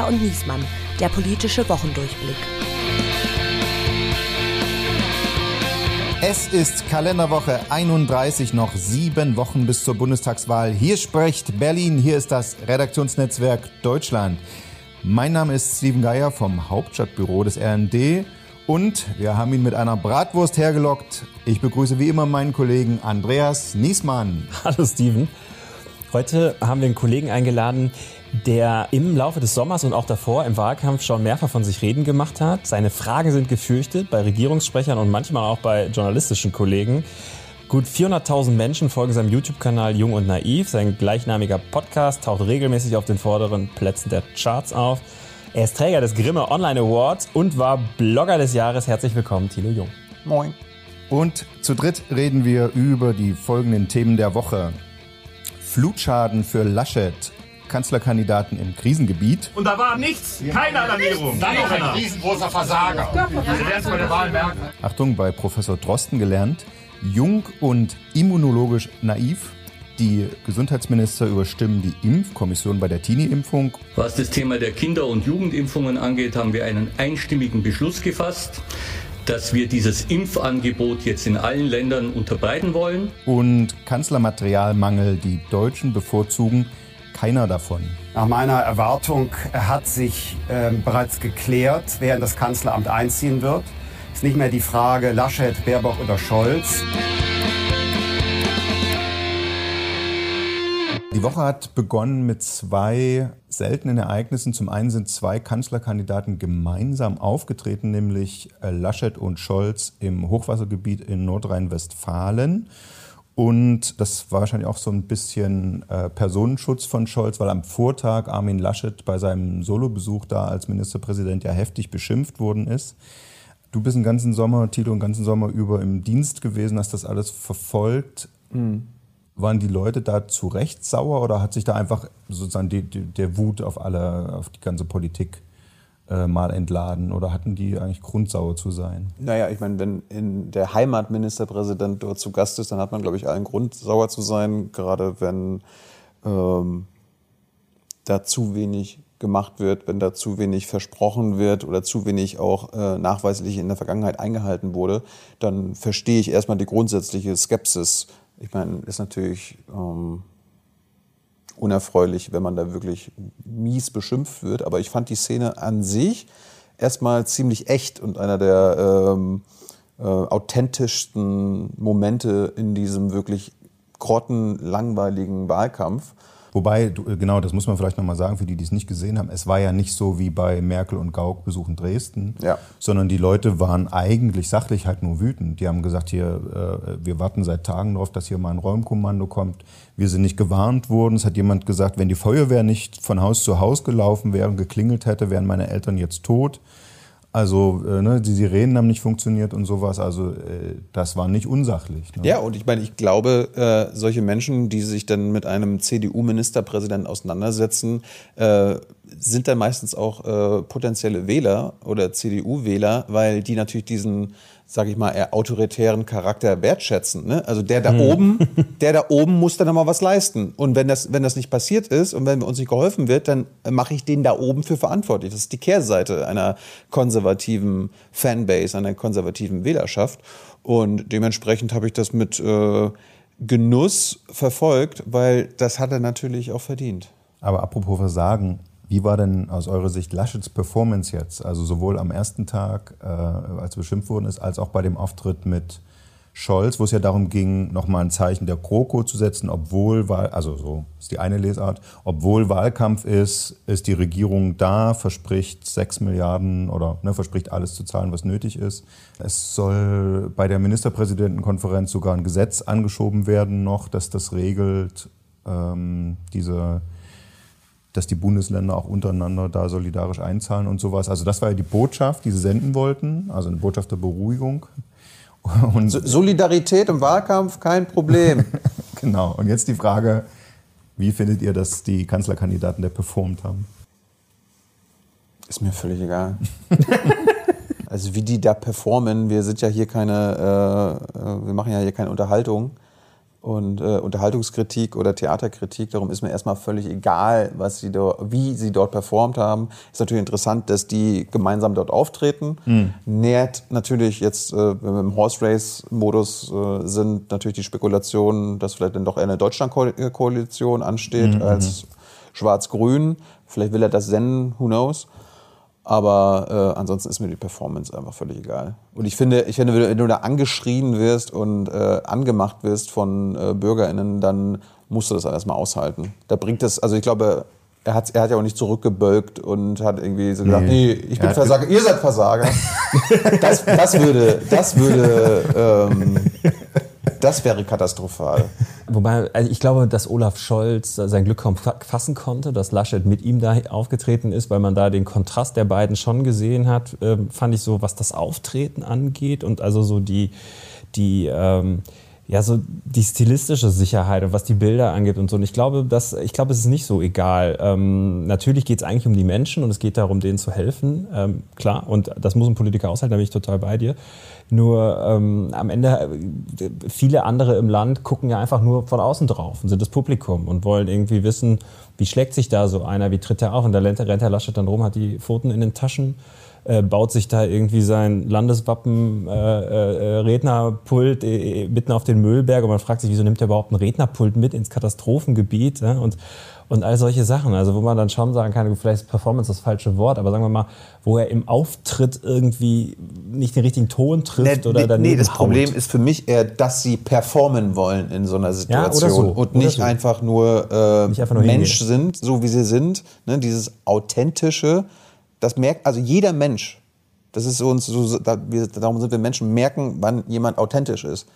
Geier und Niesmann, der politische Wochendurchblick. Es ist Kalenderwoche 31, noch sieben Wochen bis zur Bundestagswahl. Hier spricht Berlin, hier ist das Redaktionsnetzwerk Deutschland. Mein Name ist Steven Geier vom Hauptstadtbüro des RND und wir haben ihn mit einer Bratwurst hergelockt. Ich begrüße wie immer meinen Kollegen Andreas Niesmann. Hallo Steven. Heute haben wir einen Kollegen eingeladen, der im Laufe des Sommers und auch davor im Wahlkampf schon mehrfach von sich reden gemacht hat. Seine Fragen sind gefürchtet bei Regierungssprechern und manchmal auch bei journalistischen Kollegen. Gut 400.000 Menschen folgen seinem YouTube-Kanal Jung und Naiv. Sein gleichnamiger Podcast taucht regelmäßig auf den vorderen Plätzen der Charts auf. Er ist Träger des Grimme Online Awards und war Blogger des Jahres. Herzlich willkommen, Thilo Jung. Moin. Und zu dritt reden wir über die folgenden Themen der Woche. Flutschaden für Laschet, Kanzlerkandidaten im Krisengebiet. Und da war nichts, keine Alarmierung. Dann noch ein riesengroßer Versager. Sie werden es bei der Wahl merken. Achtung, bei Professor Drosten gelernt. Jung und immunologisch naiv. Die Gesundheitsminister überstimmen die Impfkommission bei der Teenie-Impfung. Was das Thema der Kinder- und Jugendimpfungen angeht, haben wir einen einstimmigen Beschluss gefasst dass wir dieses Impfangebot jetzt in allen Ländern unterbreiten wollen. Und Kanzlermaterialmangel, die Deutschen bevorzugen keiner davon. Nach meiner Erwartung hat sich äh, bereits geklärt, wer in das Kanzleramt einziehen wird. Es ist nicht mehr die Frage Laschet, Baerbock oder Scholz. Die Woche hat begonnen mit zwei seltenen Ereignissen. Zum einen sind zwei Kanzlerkandidaten gemeinsam aufgetreten, nämlich äh, Laschet und Scholz im Hochwassergebiet in Nordrhein-Westfalen. Und das war wahrscheinlich auch so ein bisschen äh, Personenschutz von Scholz, weil am Vortag Armin Laschet bei seinem Solobesuch da als Ministerpräsident ja heftig beschimpft worden ist. Du bist den ganzen Sommer, Tito, den ganzen Sommer über im Dienst gewesen, hast das alles verfolgt. Mhm. Waren die Leute da zu Recht sauer oder hat sich da einfach sozusagen die, die, der Wut auf alle, auf die ganze Politik äh, mal entladen? Oder hatten die eigentlich Grund sauer zu sein? Naja, ich meine, wenn in der Heimatministerpräsident dort zu Gast ist, dann hat man, glaube ich, allen Grund sauer zu sein, gerade wenn ähm, da zu wenig gemacht wird, wenn da zu wenig versprochen wird oder zu wenig auch äh, nachweislich in der Vergangenheit eingehalten wurde, dann verstehe ich erstmal die grundsätzliche Skepsis. Ich meine, ist natürlich ähm, unerfreulich, wenn man da wirklich mies beschimpft wird. Aber ich fand die Szene an sich erstmal ziemlich echt und einer der ähm, äh, authentischsten Momente in diesem wirklich grottenlangweiligen Wahlkampf. Wobei, äh, genau, das muss man vielleicht nochmal sagen, für die, die es nicht gesehen haben, es war ja nicht so wie bei Merkel und Gauck besuchen Dresden, ja. sondern die Leute waren eigentlich sachlich halt nur wütend. Die haben gesagt, hier, äh, wir warten seit Tagen darauf, dass hier mal ein Räumkommando kommt. Wir sind nicht gewarnt worden. Es hat jemand gesagt, wenn die Feuerwehr nicht von Haus zu Haus gelaufen wäre und geklingelt hätte, wären meine Eltern jetzt tot. Also äh, ne, die Sirenen haben nicht funktioniert und sowas. Also äh, das war nicht unsachlich. Ne? Ja, und ich meine, ich glaube, äh, solche Menschen, die sich dann mit einem CDU-Ministerpräsidenten auseinandersetzen, äh, sind dann meistens auch äh, potenzielle Wähler oder CDU-Wähler, weil die natürlich diesen sage ich mal, eher autoritären Charakter wertschätzen. Ne? Also der da mhm. oben, der da oben muss dann nochmal was leisten. Und wenn das, wenn das nicht passiert ist und wenn uns nicht geholfen wird, dann mache ich den da oben für verantwortlich. Das ist die Kehrseite einer konservativen Fanbase, einer konservativen Wählerschaft. Und dementsprechend habe ich das mit äh, Genuss verfolgt, weil das hat er natürlich auch verdient. Aber apropos Versagen, wie war denn aus eurer Sicht Laschets Performance jetzt? Also sowohl am ersten Tag, äh, als beschimpft worden ist, als auch bei dem Auftritt mit Scholz, wo es ja darum ging, nochmal ein Zeichen der Kroko zu setzen, obwohl, Wahl, also so ist die eine Lesart, obwohl Wahlkampf ist, ist die Regierung da, verspricht sechs Milliarden oder ne, verspricht alles zu zahlen, was nötig ist. Es soll bei der Ministerpräsidentenkonferenz sogar ein Gesetz angeschoben werden noch, dass das regelt, ähm, diese dass die Bundesländer auch untereinander da solidarisch einzahlen und sowas. Also das war ja die Botschaft, die sie senden wollten, also eine Botschaft der Beruhigung. Und Solidarität im Wahlkampf, kein Problem. genau. Und jetzt die Frage, wie findet ihr, dass die Kanzlerkandidaten da performt haben? Ist mir völlig egal. also wie die da performen, wir sind ja hier keine, äh, äh wir machen ja hier keine Unterhaltung. Und äh, Unterhaltungskritik oder Theaterkritik. Darum ist mir erstmal völlig egal, was sie dort, wie sie dort performt haben. Ist natürlich interessant, dass die gemeinsam dort auftreten. Mhm. Nährt natürlich jetzt, äh, wenn wir im Horse Race Modus äh, sind, natürlich die Spekulation, dass vielleicht dann doch eher eine Deutschland-Koalition ansteht mhm. als Schwarz-Grün. Vielleicht will er das senden, who knows. Aber äh, ansonsten ist mir die Performance einfach völlig egal. Und ich finde, ich finde, wenn du da angeschrien wirst und äh, angemacht wirst von äh, BürgerInnen, dann musst du das alles mal aushalten. Da bringt es, also ich glaube, er hat, er hat ja auch nicht zurückgebölkt und hat irgendwie so gesagt, nee, nee ich bin Versager, ihr seid Versager. das, das würde, das würde ähm, das wäre katastrophal. Wobei, also ich glaube, dass Olaf Scholz sein Glück kaum fassen konnte, dass Laschet mit ihm da aufgetreten ist, weil man da den Kontrast der beiden schon gesehen hat, ähm, fand ich so, was das Auftreten angeht und also so die, die, ähm, ja, so die stilistische Sicherheit und was die Bilder angeht und so. Und ich glaube, das, ich glaube, es ist nicht so egal. Ähm, natürlich geht es eigentlich um die Menschen und es geht darum, denen zu helfen. Ähm, klar, und das muss ein Politiker aushalten, da bin ich total bei dir. Nur ähm, am Ende, äh, viele andere im Land gucken ja einfach nur von außen drauf und sind das Publikum und wollen irgendwie wissen, wie schlägt sich da so einer, wie tritt er auf? Und da rennt Herr Laschet dann rum, hat die Pfoten in den Taschen äh, baut sich da irgendwie sein Landeswappen äh, äh, Rednerpult äh, mitten auf den Müllberg und man fragt sich, wieso nimmt er überhaupt ein Rednerpult mit ins Katastrophengebiet ja? und und all solche Sachen, also wo man dann schon sagen kann, vielleicht ist Performance das falsche Wort, aber sagen wir mal, wo er im Auftritt irgendwie nicht den richtigen Ton trifft nee, oder dann Nee, das haut. Problem ist für mich eher, dass sie performen wollen in so einer Situation ja, so. und nicht, so. einfach nur, äh, nicht einfach nur Mensch hingehen. sind, so wie sie sind, ne? dieses authentische, das merkt, also jeder Mensch, das ist uns so, da, wir, darum sind wir Menschen, merken, wann jemand authentisch ist.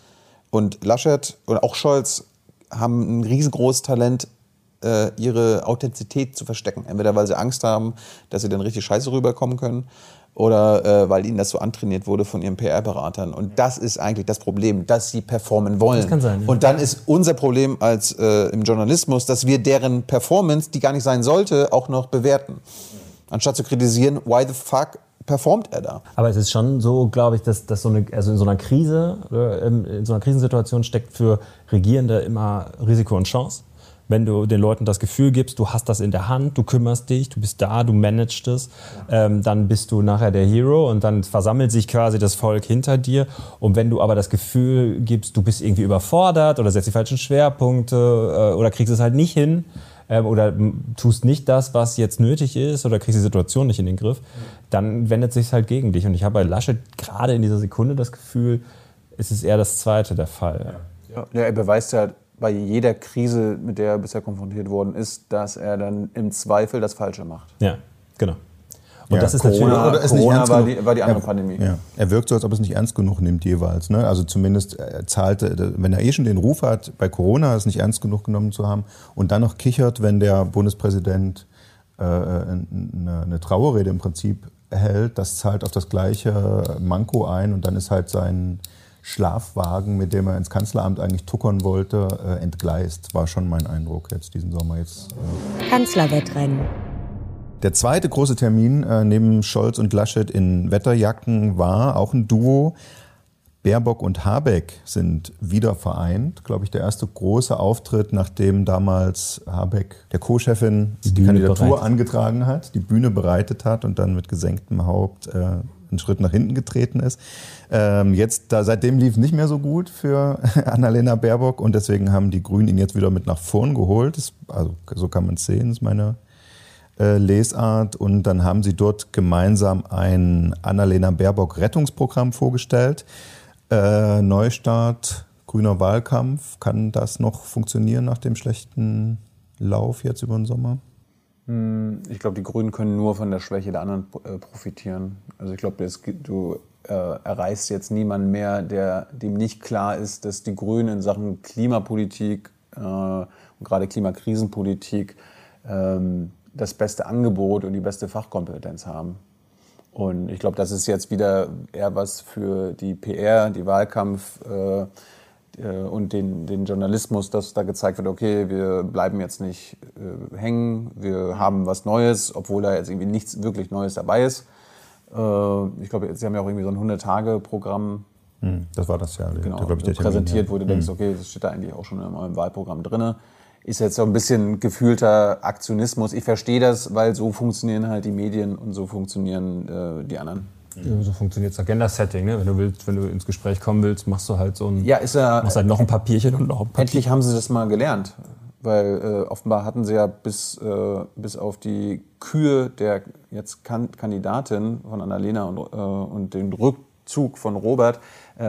Und Laschet und auch Scholz haben ein riesengroßes Talent, äh, ihre Authentizität zu verstecken. Entweder weil sie Angst haben, dass sie dann richtig scheiße rüberkommen können oder äh, weil ihnen das so antrainiert wurde von ihren PR-Beratern. Und das ist eigentlich das Problem, dass sie performen wollen. Das kann sein. Ja. Und dann ist unser Problem als äh, im Journalismus, dass wir deren Performance, die gar nicht sein sollte, auch noch bewerten anstatt zu kritisieren, why the fuck performt er da? Aber es ist schon so, glaube ich, dass, dass so eine, also in so einer Krise, ähm, in so einer Krisensituation steckt für Regierende immer Risiko und Chance. Wenn du den Leuten das Gefühl gibst, du hast das in der Hand, du kümmerst dich, du bist da, du managst es, ähm, dann bist du nachher der Hero und dann versammelt sich quasi das Volk hinter dir. Und wenn du aber das Gefühl gibst, du bist irgendwie überfordert oder setzt die falschen Schwerpunkte äh, oder kriegst es halt nicht hin, ähm, oder tust nicht das, was jetzt nötig ist oder kriegst die Situation nicht in den Griff, dann wendet sich halt gegen dich. Und ich habe bei Laschet gerade in dieser Sekunde das Gefühl, es ist eher das Zweite der Fall. Ja. ja, er beweist ja bei jeder Krise, mit der er bisher konfrontiert worden ist, dass er dann im Zweifel das Falsche macht. Ja, genau. Und ja, das ist Corona, natürlich, Corona war, die, war die andere er, Pandemie. Ja. Er wirkt so, als ob er es nicht ernst genug nimmt jeweils. Ne? Also zumindest er zahlte, wenn er eh schon den Ruf hat, bei Corona es nicht ernst genug genommen zu haben und dann noch kichert, wenn der Bundespräsident äh, eine, eine Trauerrede im Prinzip hält, das zahlt auf das gleiche Manko ein und dann ist halt sein Schlafwagen, mit dem er ins Kanzleramt eigentlich tuckern wollte, äh, entgleist. War schon mein Eindruck jetzt diesen Sommer jetzt. Äh. Kanzlerwettrennen. Der zweite große Termin äh, neben Scholz und Laschet in Wetterjacken war auch ein Duo. Baerbock und Habeck sind wieder vereint. Glaube ich, der erste große Auftritt, nachdem damals Habeck der Co-Chefin die, die Kandidatur bereitet. angetragen hat, die Bühne bereitet hat und dann mit gesenktem Haupt äh, einen Schritt nach hinten getreten ist. Ähm, jetzt, da, seitdem lief nicht mehr so gut für Annalena Baerbock und deswegen haben die Grünen ihn jetzt wieder mit nach vorn geholt. Das, also so kann man es sehen, ist meine äh, Lesart und dann haben sie dort gemeinsam ein Annalena Baerbock Rettungsprogramm vorgestellt. Äh, Neustart, grüner Wahlkampf. Kann das noch funktionieren nach dem schlechten Lauf jetzt über den Sommer? Hm, ich glaube, die Grünen können nur von der Schwäche der anderen äh, profitieren. Also ich glaube, du äh, erreichst jetzt niemanden mehr, der dem nicht klar ist, dass die Grünen in Sachen Klimapolitik äh, und gerade Klimakrisenpolitik ähm, das beste Angebot und die beste Fachkompetenz haben. Und ich glaube, das ist jetzt wieder eher was für die PR, die Wahlkampf äh, äh, und den, den Journalismus, dass da gezeigt wird, okay, wir bleiben jetzt nicht äh, hängen, wir haben was Neues, obwohl da jetzt irgendwie nichts wirklich Neues dabei ist. Äh, ich glaube, Sie haben ja auch irgendwie so ein 100-Tage-Programm Hm, das war das ja, genau, da, ich, der präsentiert, Termin, ja. wo du denkst, okay, das steht da eigentlich auch schon in eurem Wahlprogramm drin. Ist jetzt so ein bisschen gefühlter Aktionismus. Ich verstehe das, weil so funktionieren halt die Medien und so funktionieren äh, die anderen. Ja, so funktioniert das Agenda-Setting. Ne? Wenn du willst, wenn du ins Gespräch kommen willst, machst du halt so ein, Ja, ist ja. machst halt noch ein Papierchen und noch ein Papier. Endlich haben sie das mal gelernt. Weil äh, offenbar hatten sie ja bis, äh, bis auf die Kühe der jetzt kan Kandidatin von Annalena und, äh, und den Rückzug von Robert äh,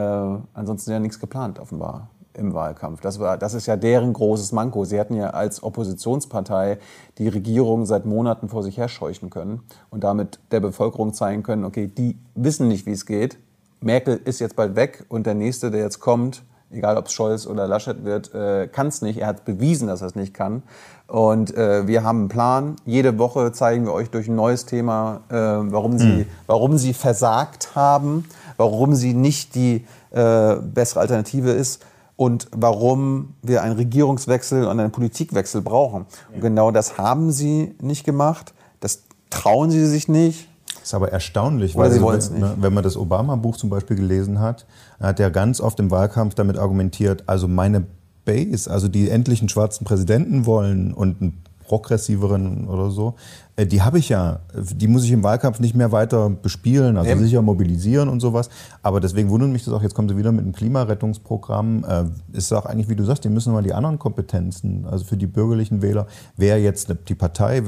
ansonsten ja nichts geplant, offenbar im Wahlkampf. Das, war, das ist ja deren großes Manko. Sie hätten ja als Oppositionspartei die Regierung seit Monaten vor sich herscheuchen können und damit der Bevölkerung zeigen können, okay, die wissen nicht, wie es geht. Merkel ist jetzt bald weg und der Nächste, der jetzt kommt, egal ob es Scholz oder Laschet wird, äh, kann es nicht. Er hat bewiesen, dass er es nicht kann. Und äh, wir haben einen Plan. Jede Woche zeigen wir euch durch ein neues Thema, äh, warum, sie, warum sie versagt haben, warum sie nicht die äh, bessere Alternative ist und warum wir einen Regierungswechsel und einen Politikwechsel brauchen. Und genau das haben sie nicht gemacht. Das trauen sie sich nicht. Das ist aber erstaunlich, Oder weil sie also, wenn, nicht. ne, wenn man das Obama-Buch zum Beispiel gelesen hat, hat er ganz oft im Wahlkampf damit argumentiert, also meine Base, also die endlichen schwarzen Präsidenten wollen und einen progressiveren oder so, äh, die habe ich ja. Die muss ich im Wahlkampf nicht mehr weiter bespielen, also Eben. sicher mobilisieren und sowas. Aber deswegen wundert mich das auch, jetzt kommen sie wieder mit einem Klimarettungsprogramm. Äh, Ist auch eigentlich, wie du sagst, die müssen mal die anderen Kompetenzen, also für die bürgerlichen Wähler, wer jetzt die Partei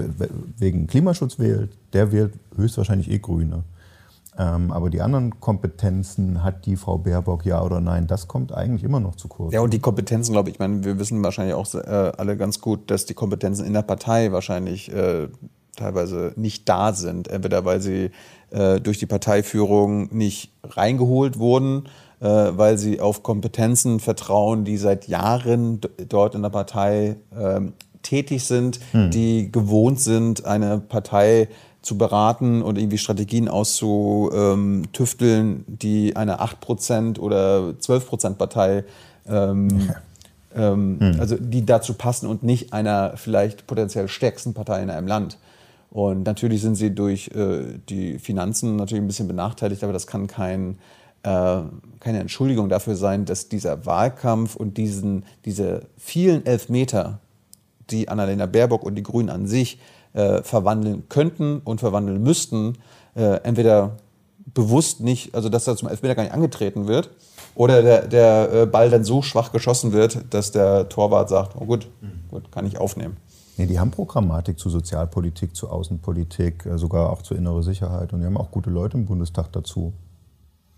wegen Klimaschutz wählt, der wählt höchstwahrscheinlich eh Grüne. Ähm, aber die anderen Kompetenzen, hat die Frau Baerbock ja oder nein, das kommt eigentlich immer noch zu kurz. Ja, und die Kompetenzen, glaube ich, ich meine, wir wissen wahrscheinlich auch äh, alle ganz gut, dass die Kompetenzen in der Partei wahrscheinlich äh, teilweise nicht da sind. Entweder weil sie äh, durch die Parteiführung nicht reingeholt wurden, äh, weil sie auf Kompetenzen vertrauen, die seit Jahren dort in der Partei ähm, tätig sind, die gewohnt sind, eine Partei zu beraten und irgendwie Strategien auszutüfteln, die eine 8% oder 12% Partei ähm, ähm, also die dazu passen und nicht einer vielleicht potenziell stärksten Partei in einem Land. Und natürlich sind sie durch äh, die Finanzen natürlich ein bisschen benachteiligt, aber das kann kein, äh, keine Entschuldigung dafür sein, dass dieser Wahlkampf und diesen, diese vielen Elfmeter, die Annalena Baerbock und die Grünen an sich äh, verwandeln könnten und verwandeln müssten, äh, entweder bewusst nicht, also dass da zum Elfmeter gar nicht angetreten wird, oder der, der äh, Ball dann so schwach geschossen wird, dass der Torwart sagt, oh gut, gut, kann ich aufnehmen. Nee, die haben Programmatik zu Sozialpolitik, zu Außenpolitik, äh, sogar auch zur innere Sicherheit. Und die haben auch gute Leute im Bundestag dazu.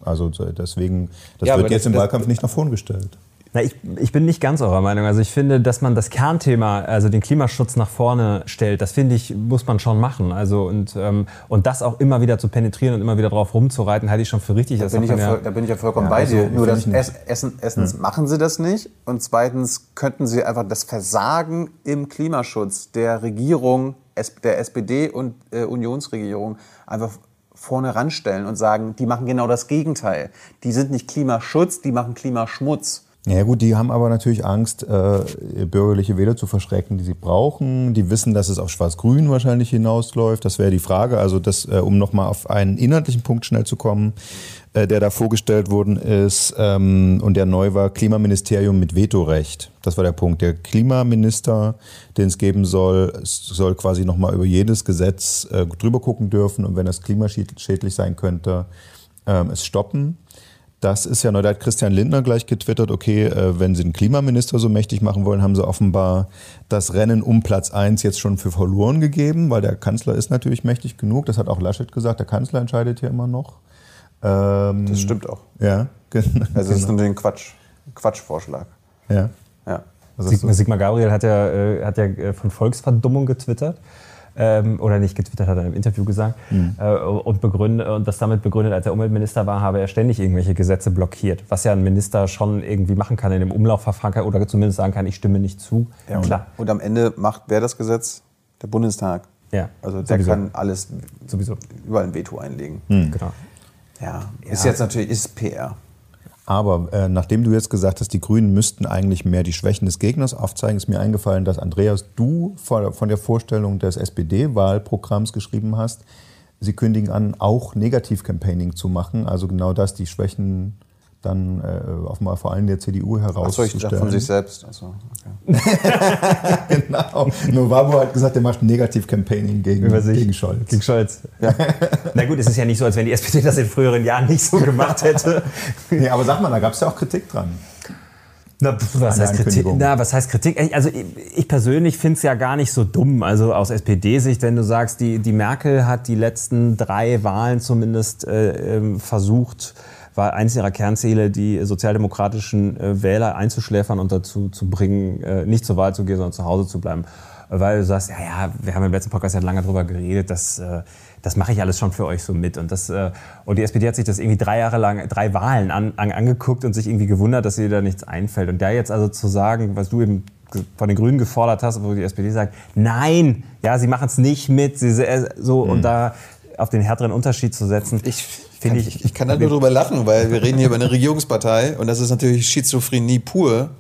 Also so, deswegen, das Ja, wird jetzt das- im das- Wahlkampf nicht nach vorn gestellt. Na, ich, ich bin nicht ganz eurer Meinung. Also ich finde, dass man das Kernthema, also den Klimaschutz nach vorne stellt, das finde ich, muss man schon machen. Also und, ähm, und das auch immer wieder zu penetrieren und immer wieder drauf rumzureiten, halte ich schon für richtig. Da Das bin, ich ja, da bin ich ja vollkommen Ja, bei also, dir. Nur nicht. Ess, Essen, erstens machen sie das nicht und zweitens könnten sie einfach das Versagen im Klimaschutz der Regierung, der SPD und äh, Unionsregierung einfach vorne ranstellen und sagen, die machen genau das Gegenteil. Die sind nicht Klimaschutz, die machen Klimaschmutz. Ja gut, die haben aber natürlich Angst, äh, bürgerliche Wähler zu verschrecken, die sie brauchen. Die wissen, dass es auf Schwarz-Grün wahrscheinlich hinausläuft. Das wäre die Frage. Also das, äh, um nochmal auf einen inhaltlichen Punkt schnell zu kommen, äh, der da vorgestellt worden ist ähm, und der neu war, Klimaministerium mit Vetorecht. Das war der Punkt. Der Klimaminister, den es geben soll, soll quasi nochmal über jedes Gesetz äh, drüber gucken dürfen und wenn das klimaschädlich sein könnte, ähm, es stoppen. Das ist ja neu. Da hat Christian Lindner gleich getwittert, okay, äh, wenn Sie den Klimaminister so mächtig machen wollen, haben Sie offenbar das Rennen um Platz eins jetzt schon für verloren gegeben, weil der Kanzler ist natürlich mächtig genug. Das hat auch Laschet gesagt, der Kanzler entscheidet hier immer noch. Ähm, Das stimmt auch. Ja, genau. Also das ist natürlich ein Quatsch, Quatschvorschlag. ja. Ja. Sigmar Gabriel hat ja, äh, hat ja äh, von Volksverdummung getwittert. Ähm, oder nicht getwittert, hat er im Interview gesagt. Äh, und, begründet, und das damit begründet, als er Umweltminister war, habe er ständig irgendwelche Gesetze blockiert. Was ja ein Minister schon irgendwie machen kann in dem Umlaufverfahren kann, oder zumindest sagen kann, ich stimme nicht zu. Ja, und, Klar. und am Ende macht wer das Gesetz? Der Bundestag. Ja, Also der sowieso. kann alles, Sowieso. überall ein Veto einlegen. Genau. Ja, ist jetzt natürlich ist PR. Aber äh, nachdem du jetzt gesagt hast, die Grünen müssten eigentlich mehr die Schwächen des Gegners aufzeigen, ist mir eingefallen, dass Andreas, du von, von der Vorstellung des SPD-Wahlprogramms geschrieben hast, sie kündigen an, auch Negativ-Campaigning zu machen, also genau das, die Schwächen dann äh, offenbar vor allem der CDU Achso, ich von herauszustellen. sich selbst. Also, okay. genau. Novabo hat gesagt, er macht Negativ-Campaigning gegen, gegen Scholz. Gegen Scholz. Na gut, es ist ja nicht so, als wenn die SPD das in früheren Jahren nicht so gemacht hätte. Nee, aber sag mal, da gab es ja auch Kritik dran. Na, pf, was der heißt Kritik? Na, was heißt Kritik? Also ich, ich persönlich finde es ja gar nicht so dumm. Also aus SPD-Sicht, wenn du sagst, die, die Merkel hat die letzten drei Wahlen zumindest äh, ähm, versucht, war eines ihrer Kernziele, die sozialdemokratischen äh, Wähler einzuschläfern und dazu zu bringen, äh, nicht zur Wahl zu gehen, sondern zu Hause zu bleiben. Weil du sagst, ja, ja, wir haben im letzten Podcast ja lange drüber geredet, dass äh, das mache ich alles schon für euch so mit. Und, das, und die SPD hat sich das irgendwie drei Jahre lang, drei Wahlen an, an, angeguckt und sich irgendwie gewundert, dass ihr da nichts einfällt. Und da jetzt also zu sagen, was du eben von den Grünen gefordert hast, wo die SPD sagt, nein, ja, sie machen es nicht mit, sie, so, und da auf den härteren Unterschied zu setzen, Ich, finde kann, ich, ich, ich kann da nur drüber lachen, weil wir reden hier über eine Regierungspartei und das ist natürlich Schizophrenie pur.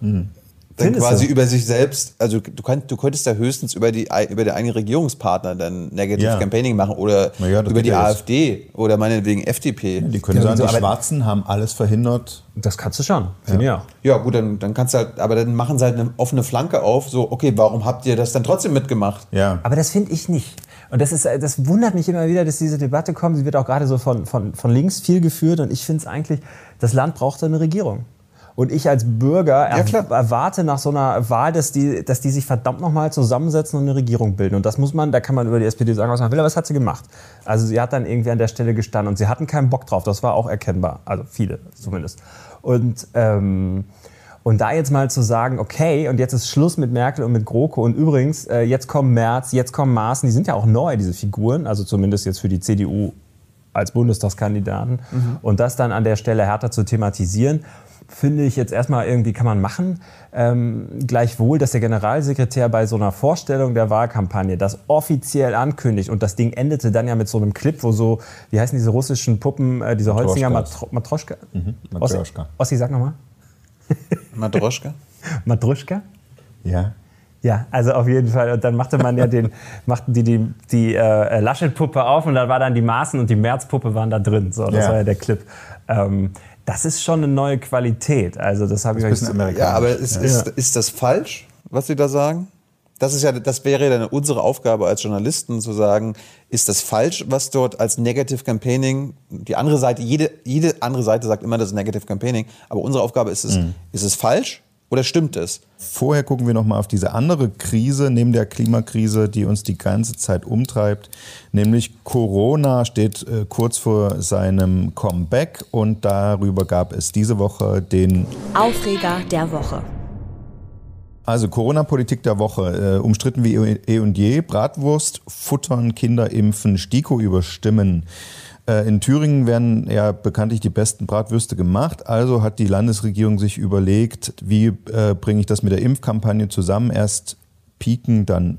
Dann Findest quasi du? über sich selbst, also du, könnt, du könntest da höchstens über die über die eigenen Regierungspartner dann Negative Ja. Campaigning machen oder ja, das über die ja. AfD oder meinetwegen FDP. Die können Ja, sagen, so, die Schwarzen haben alles verhindert. das kannst du schon, auch. Ja, gut, dann, dann kannst du halt, aber dann machen sie halt eine offene Flanke auf, so, okay, warum habt ihr das dann trotzdem mitgemacht? Ja. Aber das finde ich nicht. Und das, ist, äh, das wundert mich immer wieder, dass diese Debatte kommt. Sie wird auch gerade so von, von, von links viel geführt. Und ich finde es eigentlich, das Land braucht eine Regierung. Und ich als Bürger er, klar. erwarte nach so einer Wahl, dass die, dass die sich verdammt nochmal zusammensetzen und eine Regierung bilden. Und das muss man, da kann man über die SPD sagen, was man will, aber was hat sie gemacht? Also sie hat dann irgendwie an der Stelle gestanden und sie hatten keinen Bock drauf. Das war auch erkennbar. Also viele zumindest. Und, ähm, und da jetzt mal zu sagen, okay, und jetzt ist Schluss mit Merkel und mit GroKo und übrigens, äh, jetzt kommen Merz, jetzt kommen Maaßen, die sind ja auch neu, diese Figuren, also zumindest jetzt für die CDU als Bundestagskandidaten. Und das dann an der Stelle härter zu thematisieren, finde ich jetzt erstmal irgendwie kann man machen. Ähm, gleichwohl, dass der Generalsekretär bei so einer Vorstellung der Wahlkampagne das offiziell ankündigt und das Ding endete dann ja mit so einem Clip, wo so, wie heißen diese russischen Puppen, äh, diese Holzinger Matroschkas. Matro Matroschka? Matryoshka. Ossi, Ossi, sag nochmal. Madroschka? Matruschka? Ja. Ja, also auf jeden Fall. Und dann machte man ja den, machten die die, die äh, Laschet-Puppe auf und da war dann die Maßen und die Merz-Puppe waren da drin. So, das Ja. war ja der Clip. Ähm, das ist schon eine neue Qualität. Also das habe ich Ein euch. Ja, aber ist, ist, ist das falsch, was Sie da sagen? Das ist ja, das wäre ja dann unsere Aufgabe als Journalisten zu sagen, ist das falsch, was dort als Negative Campaigning, die andere Seite, jede, jede andere Seite sagt immer, das ist Negative Campaigning, aber unsere Aufgabe ist es, ist es falsch oder stimmt es? Vorher gucken wir noch mal auf diese andere Krise neben der Klimakrise, die uns die ganze Zeit umtreibt, nämlich Corona steht äh, kurz vor seinem Comeback und darüber gab es diese Woche den Aufreger der Woche. Also Corona-Politik der Woche, äh, umstritten wie eh und je, Bratwurst, Futtern, Kinder impfen, Stiko überstimmen. Äh, in Thüringen werden ja bekanntlich die besten Bratwürste gemacht, also hat die Landesregierung sich überlegt, wie äh, bringe ich das mit der Impfkampagne zusammen? Erst pieken, dann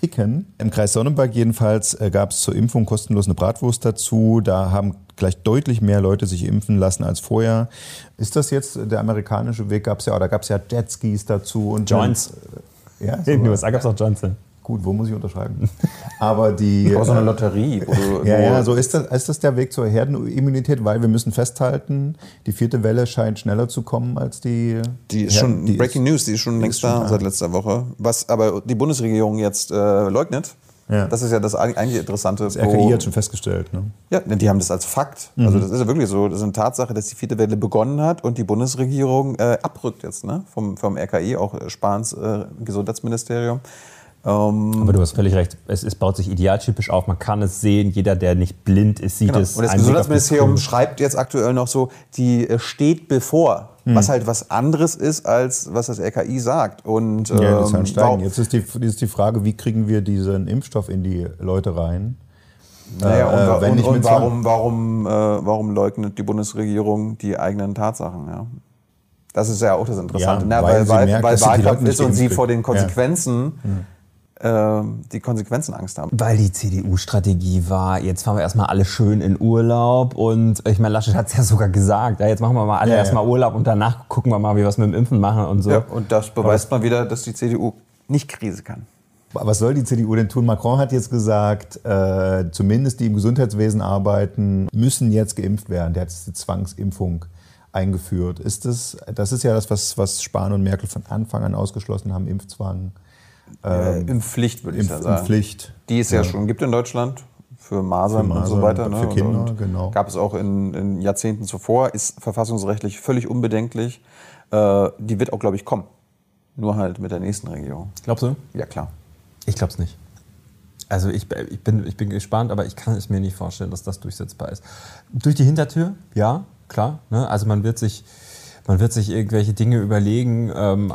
picken. Im Kreis Sonnenberg jedenfalls äh, gab es zur Impfung kostenlos eine Bratwurst dazu. Da haben gleich deutlich mehr Leute sich impfen lassen als vorher. Ist das jetzt der amerikanische Weg? Gab es ja, oder gab es ja Jetskis dazu und Joints. Ja, In den so, USA gab es auch Johnson. Gut, wo muss ich unterschreiben? Aber die. Auch so eine Lotterie. Wo du, Ja, ja, so ist das, ist das der Weg zur Herdenimmunität, weil wir müssen festhalten, die vierte Welle scheint schneller zu kommen als die. Die ist Herden- schon die Breaking ist- News, die ist schon längst da seit letzter Woche. Was aber die Bundesregierung jetzt äh, leugnet. Ja. Das ist ja das eig- eigentlich Interessante. Das RKI hat schon festgestellt. Ne? Ja, ne, die haben das als Fakt. Mhm. Also das ist ja wirklich so. Das ist eine Tatsache, dass die vierte Welle begonnen hat und die Bundesregierung äh, abrückt jetzt ne? vom, vom RKI, auch äh, Spahns äh, Gesundheitsministerium. Ähm, Aber du hast völlig recht. Es, es baut sich idealtypisch auf. Man kann es sehen. Jeder, der nicht blind ist, sieht Genau. es. Und das Gesundheitsministerium das schreibt jetzt aktuell noch so, die äh, steht bevor, Hm. was halt was anderes ist, als was das RKI sagt. Und, Ja, die ähm, Zahlen steigen. Jetzt ist die, ist die Frage, wie kriegen wir diesen Impfstoff in die Leute rein? Naja, und, Äh, und, und warum, warum, äh, warum leugnet die Bundesregierung die eigenen Tatsachen? Ja? Das ist ja auch das Interessante, Ja, ne? weil weil, sie weil, merkt, weil Wahlkampf ist und sie vor den kriegt. Ja. Konsequenzen, äh, die Konsequenzen Angst haben. Weil die CDU-Strategie war, jetzt fahren wir erstmal alle schön in Urlaub und ich meine, Laschet hat es ja sogar gesagt, ja, jetzt machen wir mal alle Ja, ja. erstmal Urlaub und danach gucken wir mal, wie wir es mit dem Impfen machen und so. Ja, und das beweist mal wieder, dass die CDU nicht Krise kann. Was soll die CDU denn tun? Macron hat jetzt gesagt, äh, zumindest die im Gesundheitswesen arbeiten, müssen jetzt geimpft werden. Der hat jetzt die Zwangsimpfung eingeführt. Ist das, das ist ja das, was, was Spahn und Merkel von Anfang an ausgeschlossen haben, Impfzwang. Ähm, Impfpflicht, würde ich Impf, sagen. Impfpflicht. Die es ja, ja schon gibt in Deutschland für Masern, für Masern und so weiter. Ne? Für Kinder, und genau. Gab es auch in, in, Jahrzehnten zuvor, ist verfassungsrechtlich völlig unbedenklich. Äh, die wird auch, glaube ich, kommen. Nur halt mit der nächsten Regierung. Glaubst du? Ja, klar. Ich glaube es nicht. Also ich, ich, bin, ich bin gespannt, aber ich kann es mir nicht vorstellen, dass das durchsetzbar ist. Durch die Hintertür, ja, klar. Ne? Also man wird sich, man wird sich irgendwelche Dinge überlegen. Ähm,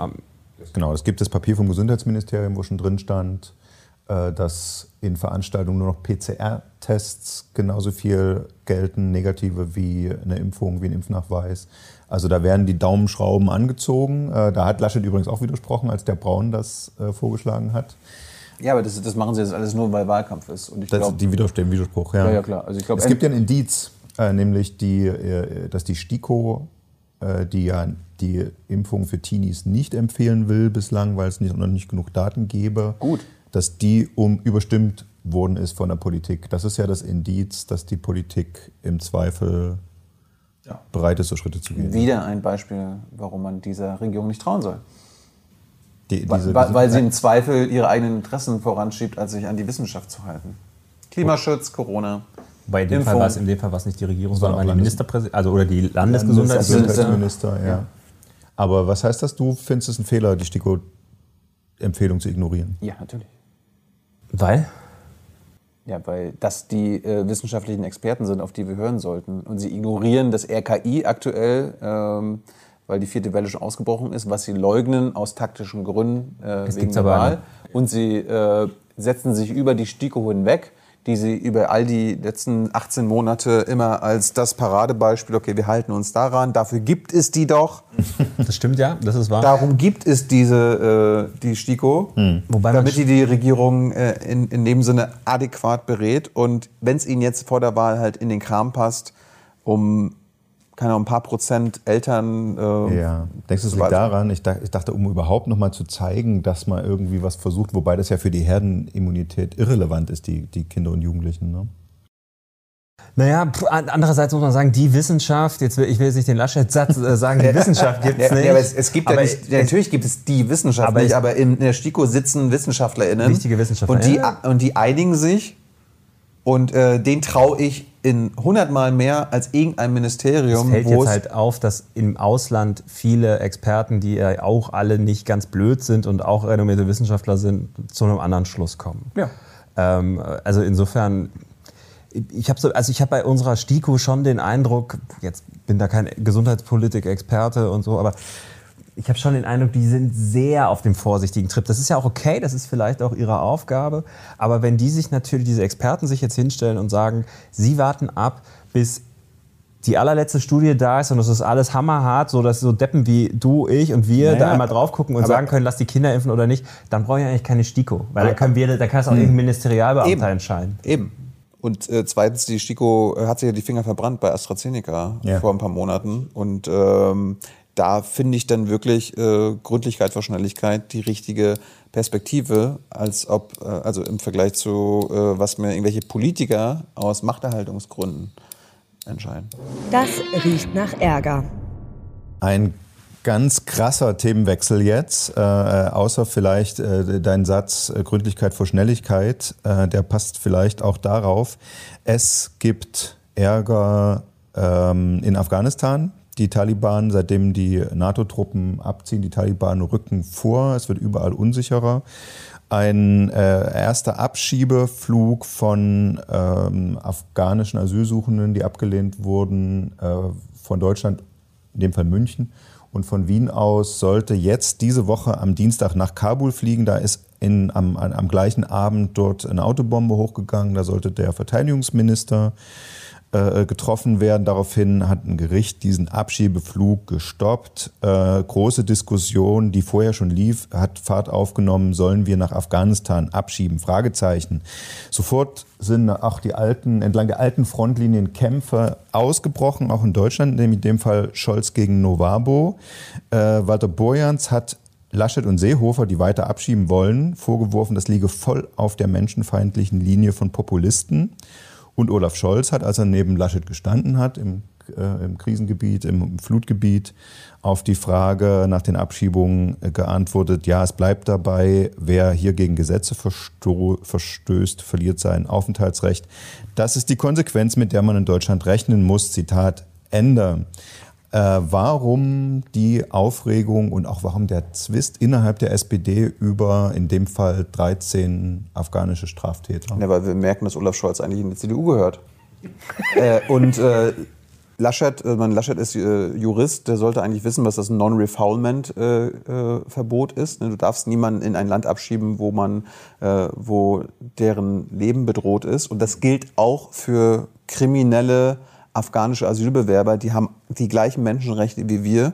genau, es gibt das Papier vom Gesundheitsministerium, wo schon drin stand, äh, dass in Veranstaltungen nur noch PCR-Tests genauso viel gelten, negative wie eine Impfung, wie ein Impfnachweis. Also da werden die Daumenschrauben angezogen. Äh, da hat Laschet übrigens auch widersprochen, als der Braun das äh, vorgeschlagen hat. Ja, aber das, das, machen sie jetzt alles nur, weil Wahlkampf ist. Und ich das glaub, die Widerstehen, Widerspruch, ja. Ja, ja klar. Also ich glaub, es gibt ja ein Indiz, nämlich die, dass die STIKO, die ja die Impfung für Teenies nicht empfehlen will bislang, weil es nicht, noch nicht genug Daten gäbe, Gut. dass die um überstimmt worden ist von der Politik. Das ist ja das Indiz, dass die Politik im Zweifel ja. bereit ist, so Schritte zu gehen. Wieder ein Beispiel, warum man dieser Regierung nicht trauen soll. Die, diese, weil, weil sie im Zweifel ihre eigenen Interessen voranschiebt, als sich an die Wissenschaft zu halten. Klimaschutz, Corona. Bei dem Fall war es in dem Fall war es nicht die Regierung, sondern die Ministerpräsident, also oder die Landesgesundheitsminister. Landesminister, ja. Aber was heißt das? Du findest es ein Fehler, die STIKO-Empfehlung zu ignorieren? Ja, natürlich. Weil? Ja, weil das die äh, wissenschaftlichen Experten sind, auf die wir hören sollten. Und sie ignorieren das RKI aktuell. Ähm, weil die vierte Welle schon ausgebrochen ist, was sie leugnen aus taktischen Gründen äh, wegen der Wahl. Und sie äh, setzen sich über die STIKO hinweg, die sie über all die letzten 18 Monate immer als das Paradebeispiel, okay, wir halten uns daran, dafür gibt es die doch. Das stimmt ja, das ist wahr. Darum gibt es diese äh, die STIKO, hm. damit die die Regierung äh, in, in dem Sinne adäquat berät. Und wenn es ihnen jetzt vor der Wahl halt in den Kram passt, um keine Ahnung, ein paar Prozent Eltern. Äh, ja, denkst du, es liegt daran? Ich dachte, ich dachte, um überhaupt noch mal zu zeigen, dass man irgendwie was versucht, wobei das ja für die Herdenimmunität irrelevant ist, die, die Kinder und Jugendlichen. Ne? Naja, andererseits muss man sagen, die Wissenschaft, jetzt will, ich will jetzt nicht den Laschet-Satz äh, sagen, die Wissenschaft gibt es nicht. Ja, aber es, es gibt aber ja nicht, natürlich gibt es die Wissenschaft aber nicht, aber in der STIKO sitzen WissenschaftlerInnen. Wichtige Wissenschaftler. Und die, und die einigen sich und äh, den traue ich in hundertmal mehr als irgendein Ministerium. Es fällt jetzt halt auf, dass im Ausland viele Experten, die ja auch alle nicht ganz blöd sind und auch renommierte Wissenschaftler sind, zu einem anderen Schluss kommen. Ja. Ähm, also insofern, ich habe so, also ich habe bei unserer STIKO schon den Eindruck, jetzt bin da kein Gesundheitspolitik-Experte und so, aber ich habe schon den Eindruck, die sind sehr auf dem vorsichtigen Trip. Das ist ja auch okay, das ist vielleicht auch ihre Aufgabe. Aber wenn die sich natürlich, diese Experten sich jetzt hinstellen und sagen, sie warten ab, bis die allerletzte Studie da ist und es ist alles hammerhart, so dass so Deppen wie du, ich und wir naja, da einmal drauf gucken und sagen können, lass die Kinder impfen oder nicht, dann brauche ich eigentlich keine STIKO. Weil dann können wir, da kann es auch hm. irgendein Ministerialbeamter eben, entscheiden. Eben. Und äh, zweitens, die STIKO hat sich ja die Finger verbrannt bei AstraZeneca ja. vor ein paar Monaten. Und ähm, da finde ich dann wirklich äh, Gründlichkeit vor Schnelligkeit die richtige Perspektive, als ob, äh, also im Vergleich zu, äh, was mir irgendwelche Politiker aus Machterhaltungsgründen entscheiden. Das riecht nach Ärger. Ein ganz krasser Themenwechsel jetzt, äh, außer vielleicht äh, dein Satz äh, Gründlichkeit vor Schnelligkeit, äh, der passt vielleicht auch darauf. Es gibt Ärger ähm, in Afghanistan die Taliban, seitdem die NATO-Truppen abziehen, die Taliban rücken vor, es wird überall unsicherer. Ein äh, erster Abschiebeflug von ähm, afghanischen Asylsuchenden, die abgelehnt wurden, äh, von Deutschland, in dem Fall München, und von Wien aus sollte jetzt diese Woche am Dienstag nach Kabul fliegen. Da ist in, am, am gleichen Abend dort eine Autobombe hochgegangen. Da sollte der Verteidigungsminister äh, getroffen werden. Daraufhin hat ein Gericht diesen Abschiebeflug gestoppt. Äh, große Diskussion, die vorher schon lief, hat Fahrt aufgenommen, sollen wir nach Afghanistan abschieben? Fragezeichen. Sofort sind auch die alten, entlang der alten Frontlinien Kämpfe ausgebrochen, auch in Deutschland, nämlich in dem Fall Scholz gegen Novabo. Äh, Walter Borjans hat Laschet und Seehofer, die weiter abschieben wollen, vorgeworfen, das liege voll auf der menschenfeindlichen Linie von Populisten. Und Olaf Scholz hat, als er neben Laschet gestanden hat, im äh, im Krisengebiet, im Flutgebiet, auf die Frage nach den Abschiebungen äh, geantwortet, ja, es bleibt dabei, wer hier gegen Gesetze verstößt, verliert sein Aufenthaltsrecht. Das ist die Konsequenz, mit der man in Deutschland rechnen muss. Zitat Ende. Äh, warum die Aufregung und auch warum der Zwist innerhalb der SPD über in dem Fall 13 afghanische Straftäter? Ja, weil wir merken, dass Olaf Scholz eigentlich in die CDU gehört. äh, und äh, Laschet, äh, man, Laschet ist äh, Jurist, der sollte eigentlich wissen, was das Non-Refoulement-Verbot äh, ist. Ne? Du darfst niemanden in ein Land abschieben, wo man, wo deren Leben bedroht ist. Und das gilt auch für kriminelle afghanische Asylbewerber, die haben die gleichen Menschenrechte wie wir,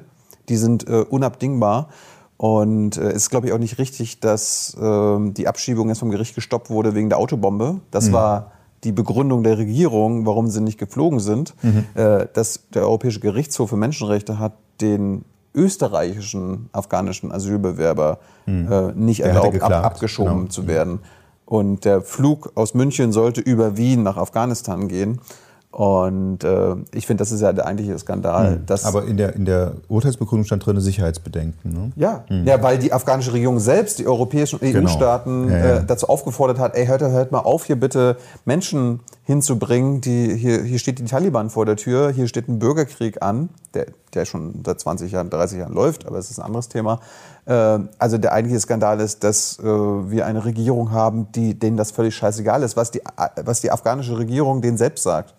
die sind äh, unabdingbar. Und äh, es ist, glaube ich, auch nicht richtig, dass äh, die Abschiebung jetzt vom Gericht gestoppt wurde wegen der Autobombe. Das mhm. war die Begründung der Regierung, warum sie nicht geflogen sind. Mhm. Äh, dass der Europäische Gerichtshof für Menschenrechte hat den österreichischen afghanischen Asylbewerber mhm. äh, nicht erlaubt, ab, abgeschoben genau. zu werden. Und der Flug aus München sollte über Wien nach Afghanistan gehen. Und äh, ich finde, das ist ja der eigentliche Skandal. Mhm. Aber in der, in der Urteilsbegründung stand drin Sicherheitsbedenken. Ne? Ja. Mhm. ja, weil die afghanische Regierung selbst die europäischen genau. EU-Staaten ja, ja. äh, dazu aufgefordert hat, ey, hört, hört mal auf, hier bitte Menschen hinzubringen, die hier, hier steht die Taliban vor der Tür, hier steht ein Bürgerkrieg an, der, der schon seit 20 Jahren, 30 Jahren läuft, aber es ist ein anderes Thema. Äh, also der eigentliche Skandal ist, dass äh, wir eine Regierung haben, die, denen das völlig scheißegal ist, was die, was die afghanische Regierung denen selbst sagt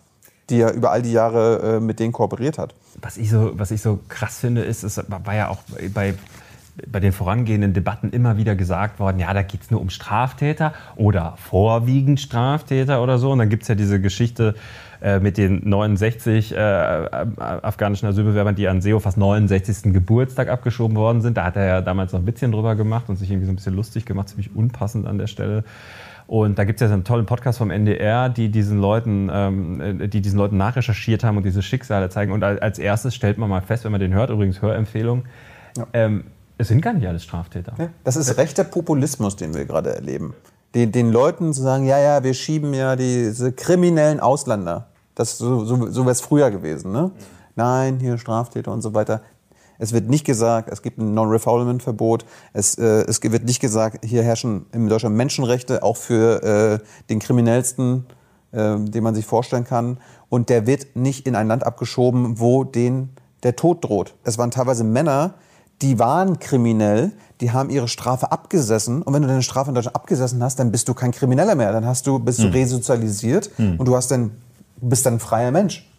die ja über all die Jahre äh, mit denen kooperiert hat. Was ich so, was ich so krass finde, ist, es war ja auch bei, bei den vorangehenden Debatten immer wieder gesagt worden, ja, da geht es nur um Straftäter oder vorwiegend Straftäter oder so. Und dann gibt es ja diese Geschichte äh, mit den 69 äh, afghanischen Asylbewerbern, die an Seehofers 69. Geburtstag abgeschoben worden sind. Da hat er ja damals noch ein bisschen drüber gemacht und sich irgendwie so ein bisschen lustig gemacht, ziemlich unpassend an der Stelle. Und da gibt es ja so einen tollen Podcast vom NDR, die diesen Leuten, ähm, die diesen Leuten nachrecherchiert haben und diese Schicksale zeigen. Und als erstes stellt man mal fest, wenn man den hört, übrigens Hörempfehlung, ja. ähm, es sind gar nicht alles Straftäter. Ja, das ist rechter Populismus, den wir gerade erleben. Den, den, Leuten zu sagen, ja, ja, wir schieben ja diese kriminellen Ausländer. Das, so so, so wäre es früher gewesen. Ne? Nein, hier Straftäter und so weiter. Es wird nicht gesagt, es gibt ein Non-Refoulement-Verbot. Es, äh, es wird nicht gesagt, hier herrschen in Deutschland Menschenrechte, auch für äh, den Kriminellsten, äh, den man sich vorstellen kann. Und der wird nicht in ein Land abgeschoben, wo den der Tod droht. Es waren teilweise Männer, die waren kriminell, die haben ihre Strafe abgesessen. Und wenn du deine Strafe in Deutschland abgesessen hast, dann bist du kein Krimineller mehr. Dann hast du, bist du hm. resozialisiert hm. und du hast dann, bist dann ein freier Mensch.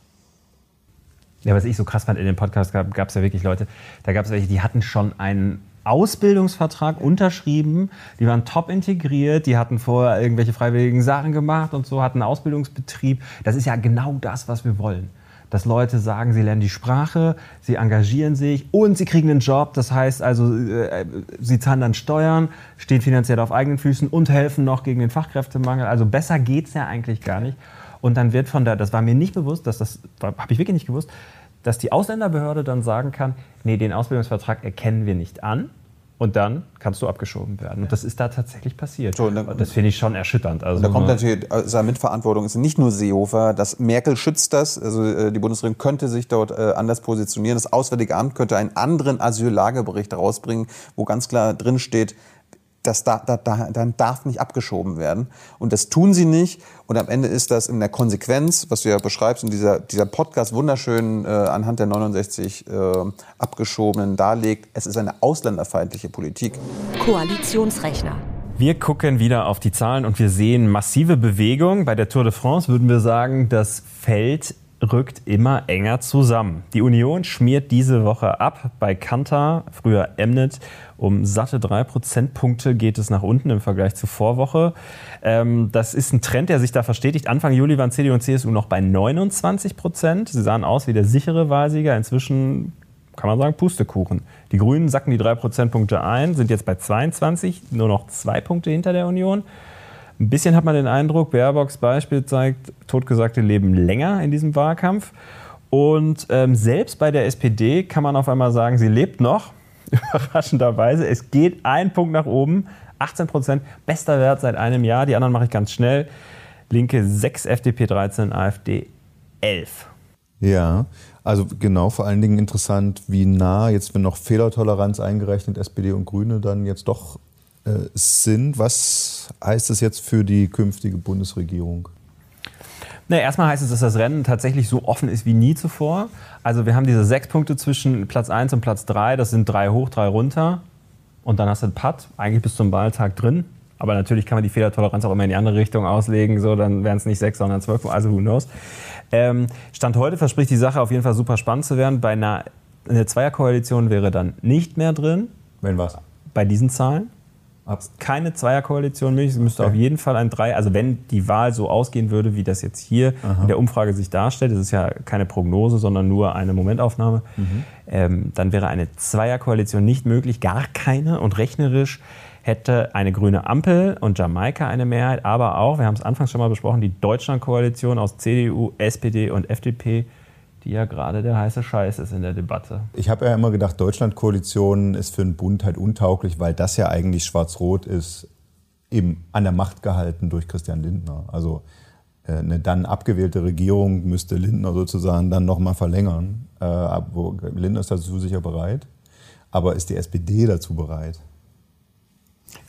Ja, was ich so krass fand in dem Podcast, gab es ja wirklich Leute, da gab es welche, die hatten schon einen Ausbildungsvertrag unterschrieben, die waren top integriert, die hatten vorher irgendwelche freiwilligen Sachen gemacht und so, hatten einen Ausbildungsbetrieb. Das ist ja genau das, was wir wollen. Dass Leute sagen, sie lernen die Sprache, sie engagieren sich und sie kriegen einen Job. Das heißt also, äh, sie zahlen dann Steuern, stehen finanziell auf eigenen Füßen und helfen noch gegen den Fachkräftemangel. Also besser geht es ja eigentlich gar nicht. Und dann wird von der, das war mir nicht bewusst, dass das, habe ich wirklich nicht gewusst, dass die Ausländerbehörde dann sagen kann, nee, den Ausbildungsvertrag erkennen wir nicht an. Und dann kannst du abgeschoben werden. Und das ist da tatsächlich passiert. So, dann, das finde ich schon erschütternd. Also da kommt natürlich seine Mitverantwortung, ist nicht nur Seehofer. Das Merkel schützt das. Also äh, die Bundesregierung könnte sich dort äh, anders positionieren. Das Auswärtige Amt könnte einen anderen Asyllagebericht rausbringen, wo ganz klar drin steht, das da, da, da, dann darf nicht abgeschoben werden. Und das tun sie nicht. Und am Ende ist das in der Konsequenz, was du ja beschreibst, und dieser, dieser Podcast wunderschön äh, anhand der 69 äh, Abgeschobenen darlegt, es ist eine ausländerfeindliche Politik. Koalitionsrechner. Wir gucken wieder auf die Zahlen und wir sehen massive Bewegung. Bei der Tour de France würden wir sagen, das Feld rückt immer enger zusammen. Die Union schmiert diese Woche ab bei Kantar, früher Emnet. Um satte drei Prozentpunkte geht es nach unten im Vergleich zur Vorwoche. Ähm, das ist ein Trend, der sich da verstetigt. Anfang Juli waren CDU und CSU noch bei 29 Prozent. Sie sahen aus wie der sichere Wahlsieger. Inzwischen kann man sagen, Pustekuchen. Die Grünen sacken die drei Prozentpunkte ein, sind jetzt bei 22, nur noch zwei Punkte hinter der Union. Ein bisschen hat man den Eindruck, Baerbocks Beispiel zeigt, Totgesagte leben länger in diesem Wahlkampf. Und ähm, selbst bei der SPD kann man auf einmal sagen, sie lebt noch. Überraschenderweise. Es geht ein Punkt nach oben. 18 Prozent, bester Wert seit einem Jahr. Die anderen mache ich ganz schnell. Linke 6, FDP 13, AfD 11. Ja, also genau, vor allen Dingen interessant, wie nah jetzt, wenn noch Fehlertoleranz eingerechnet, SPD und Grüne dann jetzt doch sind. Was heißt das jetzt für die künftige Bundesregierung? Na, erstmal heißt es, dass das Rennen tatsächlich so offen ist wie nie zuvor. Also wir haben diese sechs Punkte zwischen Platz 1 und Platz 3. Das sind drei hoch, drei runter. Und dann hast du einen Putt, eigentlich bis zum Wahltag drin. Aber natürlich kann man die Fehlertoleranz auch immer in die andere Richtung auslegen. So, dann wären es nicht sechs, sondern zwölf. Also who knows. Ähm, Stand heute verspricht die Sache auf jeden Fall super spannend zu werden. Bei einer eine Zweierkoalition wäre dann nicht mehr drin. Wenn was? Bei diesen Zahlen. Keine Zweierkoalition möglich. Es müsste Okay. auf jeden Fall ein Drei. Also wenn die Wahl so ausgehen würde, wie das jetzt hier in der Umfrage sich darstellt, das ist ja keine Prognose, sondern nur eine Momentaufnahme, ähm, dann wäre eine Zweierkoalition nicht möglich, gar keine. Und rechnerisch hätte eine grüne Ampel und Jamaika eine Mehrheit, aber auch, wir haben es anfangs schon mal besprochen, die Deutschlandkoalition aus CDU, SPD und FDP, die ja gerade der heiße Scheiß ist in der Debatte. Ich habe ja immer gedacht, Deutschlandkoalition ist für einen Bund halt untauglich, weil das ja eigentlich schwarz-rot ist, eben an der Macht gehalten durch Christian Lindner. Also äh, eine dann abgewählte Regierung müsste Lindner sozusagen dann nochmal verlängern. Äh, Lindner ist dazu sicher bereit. Aber ist die SPD dazu bereit?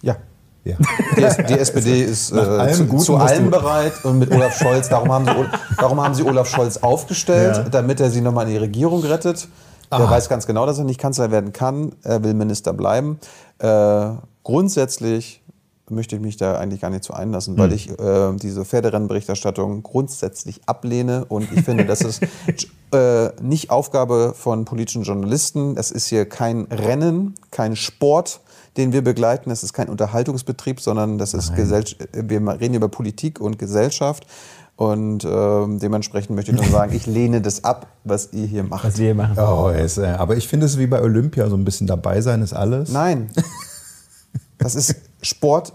Ja. Ja. Die, die SPD ist äh, zu, Guten, zu allem bereit und mit Olaf Scholz, darum haben sie, darum haben sie Olaf Scholz aufgestellt, Ja. damit er sie nochmal in die Regierung rettet. Er Ah. weiß ganz genau, dass er nicht Kanzler werden kann, er will Minister bleiben. Äh, grundsätzlich möchte ich mich da eigentlich gar nicht zu einlassen, weil ich äh, diese Pferderennenberichterstattung grundsätzlich ablehne und ich finde, das ist äh, nicht Aufgabe von politischen Journalisten. Es ist hier kein Rennen, kein Sport, den wir begleiten. Es ist kein Unterhaltungsbetrieb, sondern das ist Gesellschaft. Wir reden über Politik und Gesellschaft. Und ähm, dementsprechend möchte ich nur sagen, ich lehne das ab, was ihr hier macht. Was wir hier machen. Oh, ist, äh, aber ich finde es wie bei Olympia, so ein bisschen dabei sein ist alles. Nein, das ist Sport.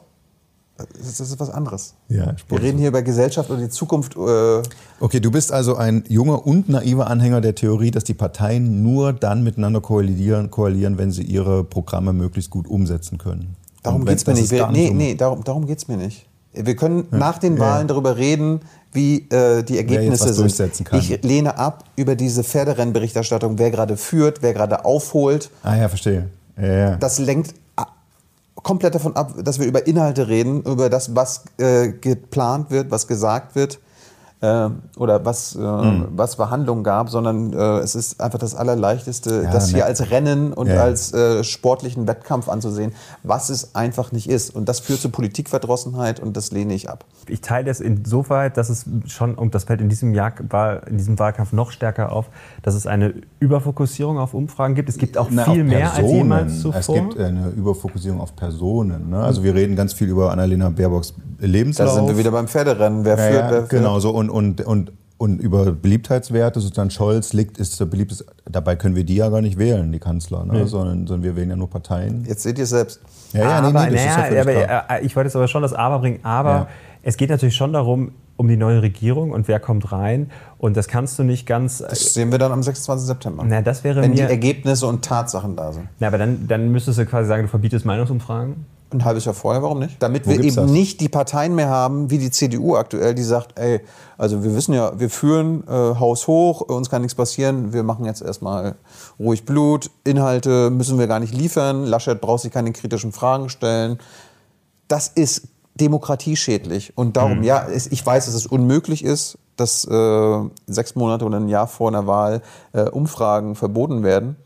Das ist was anderes. Ja, Wir reden hier über Gesellschaft und die Zukunft. Äh, Okay, du bist also ein junger und naiver Anhänger der Theorie, dass die Parteien nur dann miteinander koalieren, koalieren wenn sie ihre Programme möglichst gut umsetzen können. darum geht es mir nicht. Wir, nee, nee, darum, darum geht es mir nicht. Wir können nach den Ja. Wahlen darüber reden, wie äh, die Ergebnisse sind. Ich lehne ab über diese Pferderennenberichterstattung, wer gerade führt, wer gerade aufholt. Ah ja, verstehe. Ja, ja. Das lenkt komplett davon ab, dass wir über Inhalte reden, über das, was äh, geplant wird, was gesagt wird äh, oder was, äh, Hm. was Verhandlungen gab, sondern äh, es ist einfach das Allerleichteste, Ja, das hier ne. als Rennen und Ja, als äh, sportlichen Wettkampf anzusehen, was es einfach nicht ist. Und das führt zu Politikverdrossenheit und das lehne ich ab. Ich teile das insoweit, dass es schon, und das fällt in diesem, Jahr, in diesem Wahlkampf noch stärker auf, dass es eine Überfokussierung auf Umfragen gibt. Es gibt auch Na, viel mehr als jemals zuvor. Es gibt eine Überfokussierung auf Personen. Ne? Also wir reden ganz viel über Annalena Baerbocks Lebenslauf. Da sind wir wieder beim Pferderennen. Wer Ja, führt, ja, wer führt. genau so und, und, und, und über Beliebtheitswerte, sozusagen Scholz liegt, ist der beliebteste, dabei können wir die ja gar nicht wählen, die Kanzler, ne? sondern, sondern wir wählen ja nur Parteien. Jetzt seht ihr es selbst. Ja, ja, aber, nee, nee, ja völlig aber, klar. äh, ich wollte jetzt aber schon das Aber bringen. Aber Ja. es geht natürlich schon darum, um die neue Regierung und wer kommt rein. Und das kannst du nicht ganz. äh, Das sehen wir dann am 26. September. na, das wäre wenn die mir. Ergebnisse und Tatsachen da sind. Na, aber dann, dann müsstest du quasi sagen, du verbietest Meinungsumfragen. Ein halbes Jahr vorher, warum nicht? Damit Wo wir eben das? nicht die Parteien mehr haben, wie die CDU aktuell, die sagt, ey, also wir wissen ja, wir führen äh, Haus hoch, uns kann nichts passieren, wir machen jetzt erstmal ruhig Blut, Inhalte müssen wir gar nicht liefern, Laschet braucht sich keine kritischen Fragen stellen. Das ist demokratieschädlich. Und darum, ja, es, ich weiß, dass es unmöglich ist, dass äh, sechs Monate oder ein Jahr vor einer Wahl äh, Umfragen verboten werden.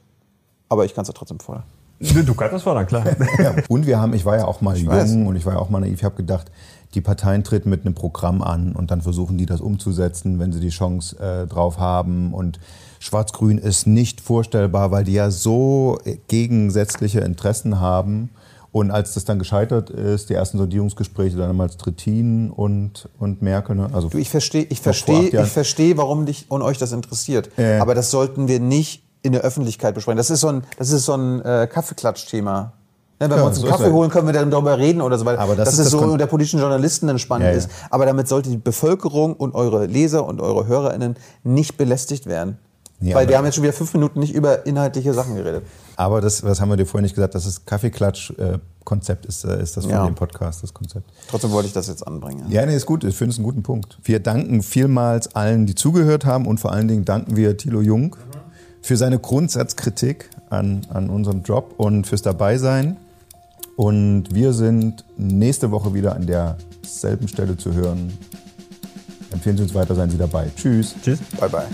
Aber ich kann es ja trotzdem fordern. Du kannst das fordern, klar. Ja. Und wir haben, ich war ja auch mal jung weiß. und ich war ja auch mal naiv, ich habe gedacht, die Parteien treten mit einem Programm an und dann versuchen die das umzusetzen, wenn sie die Chance äh, drauf haben. Und Schwarz-Grün ist nicht vorstellbar, weil die ja so äh, gegensätzliche Interessen haben. Und als das dann gescheitert ist, die ersten Sondierungsgespräche, dann damals Trittin und, und Merkel. Ne? Also Du, ich verstehe, ich verstehe, ich verstehe, warum dich und euch das interessiert. Ja. Aber das sollten wir nicht in der Öffentlichkeit besprechen. Das ist so ein, das ist so ein äh, Kaffeeklatsch-Thema. Ja, wenn Ja, wir uns einen Kaffee es. holen, können wir dann darüber reden oder so. Weil Aber das das, ist das so Kon- unter politischen Journalisten dann spannend Ja, ja. ist. Aber damit sollte die Bevölkerung und eure Leser und eure HörerInnen nicht belästigt werden. Weil wir haben jetzt schon wieder fünf Minuten nicht über inhaltliche Sachen geredet. Aber das, was haben wir dir vorhin nicht gesagt, das ist Kaffeeklatsch-Konzept ist, äh, ist das von Ja. dem Podcast, das Konzept. Trotzdem wollte ich das jetzt anbringen. Ja, nee, ist gut. Ich finde es einen guten Punkt. Wir danken vielmals allen, die zugehört haben und vor allen Dingen danken wir Thilo Jung für seine Grundsatzkritik an, an unserem Job und fürs Dabeisein. Und wir sind nächste Woche wieder an derselben Stelle zu hören. Empfehlen Sie uns weiter, seien Sie dabei. Tschüss. Tschüss. Bye bye.